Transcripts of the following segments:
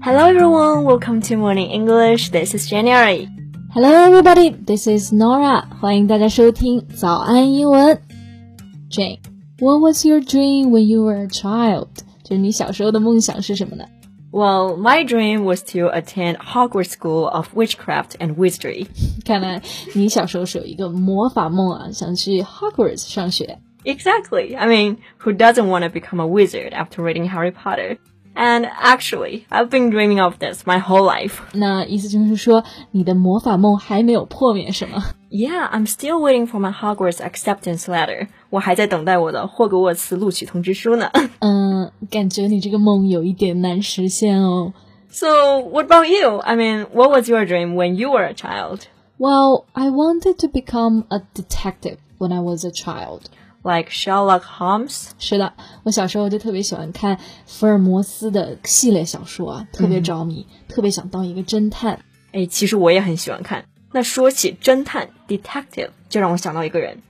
Hello everyone, welcome to Morning English. This is January. Hello everybody, this is Nora. 欢迎大家收听早安英文。Jane, what was your dream when you were a child? 就是你小时候的梦想是什么呢？well, my dream was to attend Hogwarts School of Witchcraft and Wizardry. 看来你小时候是有一个魔法梦啊，想去 Hogwarts 上学。Exactly. I mean, who doesn't want to become a wizard after reading Harry Potter? And actually, I've been dreaming of this my whole life. 那意思就是说，你的魔法梦还没有破灭，是吗？yeah, I'm still waiting for my Hogwarts acceptance letter. 我还在等待我的霍格沃茨录取通知书呢。嗯，感觉你这个梦有一点难实现哦。So, what about you? I mean, what was your dream when you were a child? Well, I wanted to become a detective when I was a child. Like Sherlock Holmes？是的，我小时候就特别喜欢看福尔摩斯的系列小说啊，特别着迷，特别想当一个侦探。哎，其实我也很喜欢看。那说起侦探 detective，就让我想到一个人。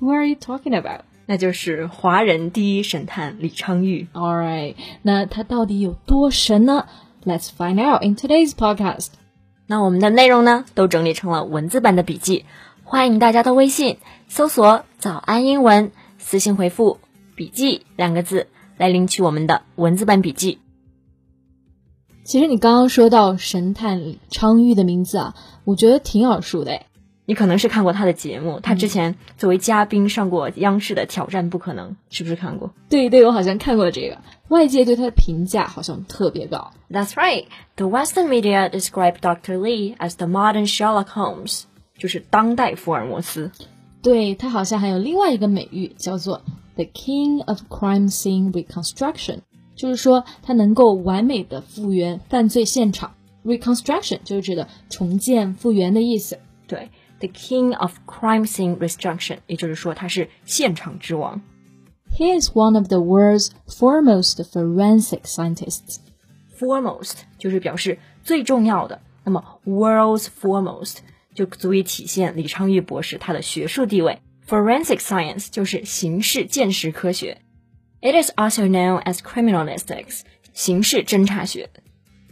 Who are you talking about？那就是华人第一神探李昌钰。All right，那他到底有多神呢？Let's find out in today's podcast。那我们的内容呢，都整理成了文字版的笔记，欢迎大家到微信搜索“早安英文”，私信回复“笔记”两个字来领取我们的文字版笔记。其实你刚刚说到神探李昌钰的名字啊，我觉得挺耳熟的。你可能是看过他的节目，他之前作为嘉宾上过央视的《挑战不可能》，是不是看过？对对，我好像看过这个。外界对他的评价好像特别高。That's right. The Western media described Dr. Lee as the modern Sherlock Holmes，就是当代福尔摩斯。对他好像还有另外一个美誉，叫做 The King of Crime Scene Reconstruction。就是说，它能够完美的复原犯罪现场。Reconstruction 就是指的重建、复原的意思。对，the king of crime scene reconstruction，也就是说他是现场之王。He is one of the world's foremost forensic scientists. Foremost 就是表示最重要的，那么 world's foremost 就足以体现李昌钰博士他的学术地位。Forensic science 就是刑事鉴识科学。It is also known as criminalistics, 刑事侦查学.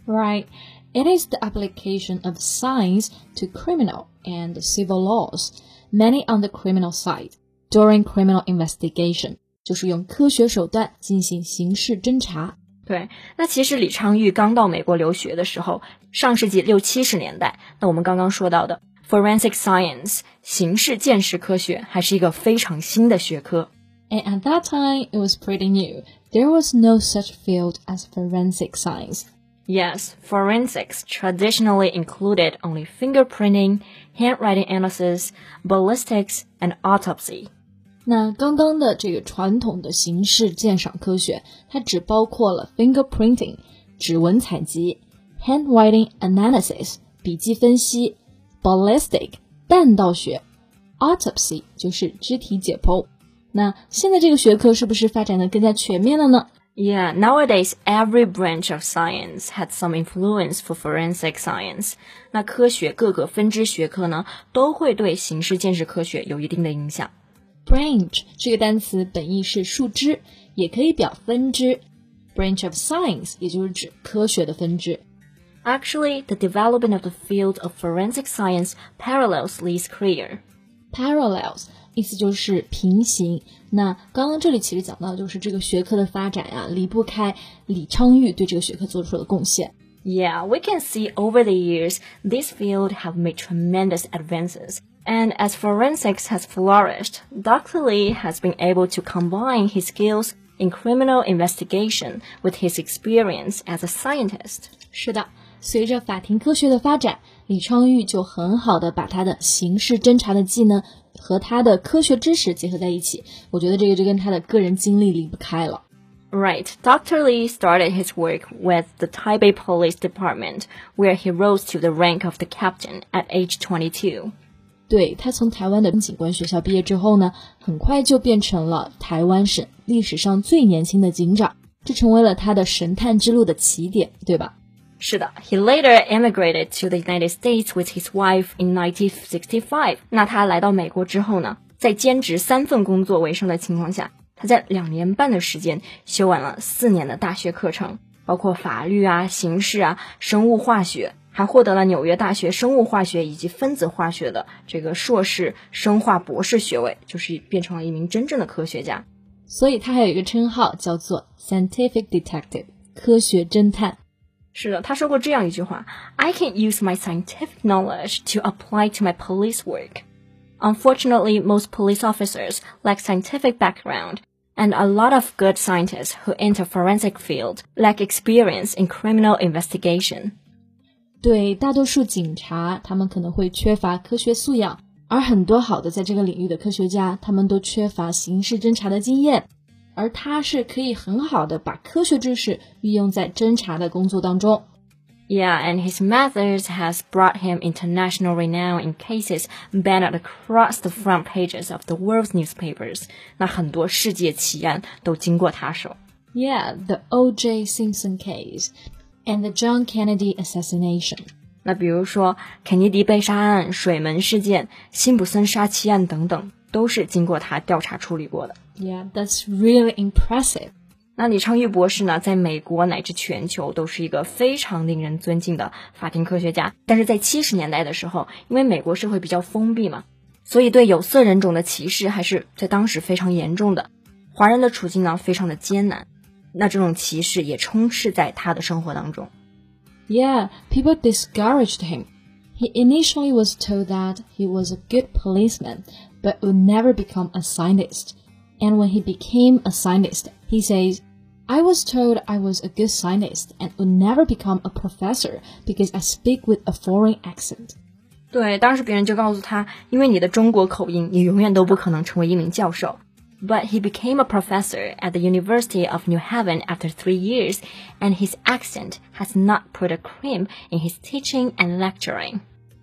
Right. It is the application of science to criminal and civil laws, many on the criminal side, during criminal investigation. 就是用科学手段进行刑事侦查。对，那其实李昌钰刚到美国留学的时候，上世纪六七十年代，那我们刚刚说到的 forensic science 刑事鉴识科学还是一个非常新的学科。and at that time, it was pretty new. There was no such field as forensic science. Yes, forensics traditionally included only fingerprinting, handwriting analysis, ballistics, and autopsy. 那刚刚的这个传统的刑事鉴赏科学，它只包括了 fingerprinting 指纹采集，handwriting analysis 笔迹分析 ，ballistic 弹道学，autopsy 就是肢体解剖。那现在这个学科是不是发展的更加全面了呢？Yeah, nowadays every branch of science had some influence for forensic science. 那科学各个分支学科呢，都会对刑事鉴识科学有一定的影响。Branch 这个单词本意是树枝，也可以表分支。Branch of science 也就是指科学的分支。Actually, the development of the field of forensic science parallels Lee's career. Parallels 意思就是平行。那刚刚这里其实讲到，就是这个学科的发展呀、啊，离不开李昌钰对这个学科做出的贡献。Yeah, we can see over the years this field have made tremendous advances. And as forensics has flourished, Dr. Lee has been able to combine his skills in criminal investigation with his experience as a scientist. 是的， 随着法庭科学的发展，李昌钰就很好的把他的刑事侦查的技能和他的科学知识结合在一起，我觉得这个就跟他的个人经历离不开了。Right. Dr. Lee started his work with the Taipei Police Department, where he rose to the rank of the captain at age 22. 对他从台湾的警官学校毕业之后呢，很快就变成了台湾省历史上最年轻的警长，这成为了他的神探之路的起点，对吧？是的，He later emigrated to the United States with his wife in 1965。那他来到美国之后呢，在兼职三份工作为生的情况下，他在两年半的时间修完了四年的大学课程，包括法律啊、刑事啊、生物化学，还获得了纽约大学生物化学以及分子化学的这个硕士生化博士学位，就是变成了一名真正的科学家。所以他还有一个称号叫做 scientific detective，科学侦探。是的，他说过这样一句话：“I can use my scientific knowledge to apply to my police work. Unfortunately, most police officers lack scientific background, and a lot of good scientists who enter forensic field lack experience in criminal investigation.” 对大多数警察，他们可能会缺乏科学素养，而很多好的在这个领域的科学家，他们都缺乏刑事侦查的经验。 而他是可以很好的把科学知识运用在侦查的工作当中。Yeah, and his methods has brought him international renown in cases banned across the front pages of the world's newspapers. 那很多世界奇案都经过他手。Yeah, the O.J. Simpson case and the John Kennedy assassination. 那比如说肯尼迪被杀案、水门事件、辛普森杀妻案等等，都是经过他调查处理过的。 Yeah, that's really impressive. 那李昌钰博士呢，在美国乃至全球都是一个非常令人尊敬的法庭科学家。但是在七十年代的时候，因为美国社会比较封闭嘛，所以对有色人种的歧视还是在当时非常严重的。华人的处境呢，非常的艰难。那这种歧视也充斥在他的生活当中。Yeah, people discouraged him. He initially was told that he was a good policeman, but would never become a scientist. And when he became a scientist, he says, I was told I was a good scientist and would never become a professor because I speak with a foreign accent. 对，当时别人就告诉他，因为你的中国口音，你永远都不可能成为一名教授。But he became a professor at the University of New Haven after three years, and his accent has not put a crimp in his teaching and lecturing.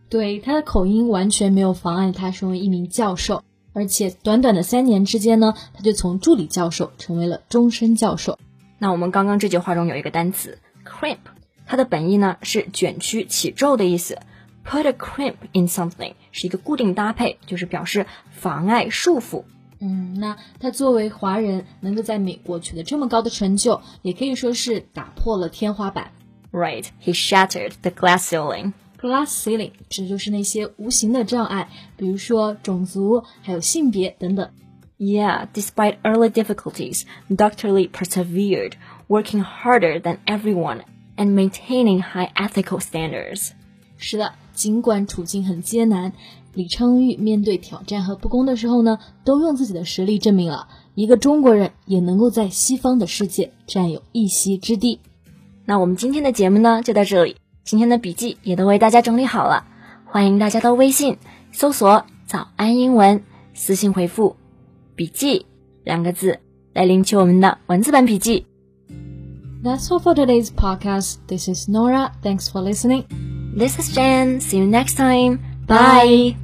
对，他的口音完全没有妨碍他成为一名教授。 而且短短的三年之间呢，他就从助理教授成为了终身教授。那我们刚刚这句话中有一个单词 crimp，它的本意呢是卷曲起皱的意思。Put a crimp in something 是一个固定搭配，就是表示妨碍、束缚。嗯，那他作为华人能够在美国取得这么高的成就，也可以说是打破了天花板。Right, he shattered the glass ceiling. Glass ceiling 指的就是那些无形的障碍，比如说种族，还有性别等等。Yeah, despite early difficulties, Dr. Lee persevered, working harder than everyone and maintaining high ethical standards. 是的，尽管处境很艰难，李昌钰面对挑战和不公的时候呢，都用自己的实力证明了一个中国人也能够在西方的世界占有一席之地。那我们今天的节目呢，就到这里。今天的笔记也都为大家整理好了，欢迎大家到微信搜索“早安英文”，私信回复“笔记”两个字来领取我们的文字版笔记。That's all for today's podcast. This is Nora. Thanks for listening. This is Jan. See you next time. Bye.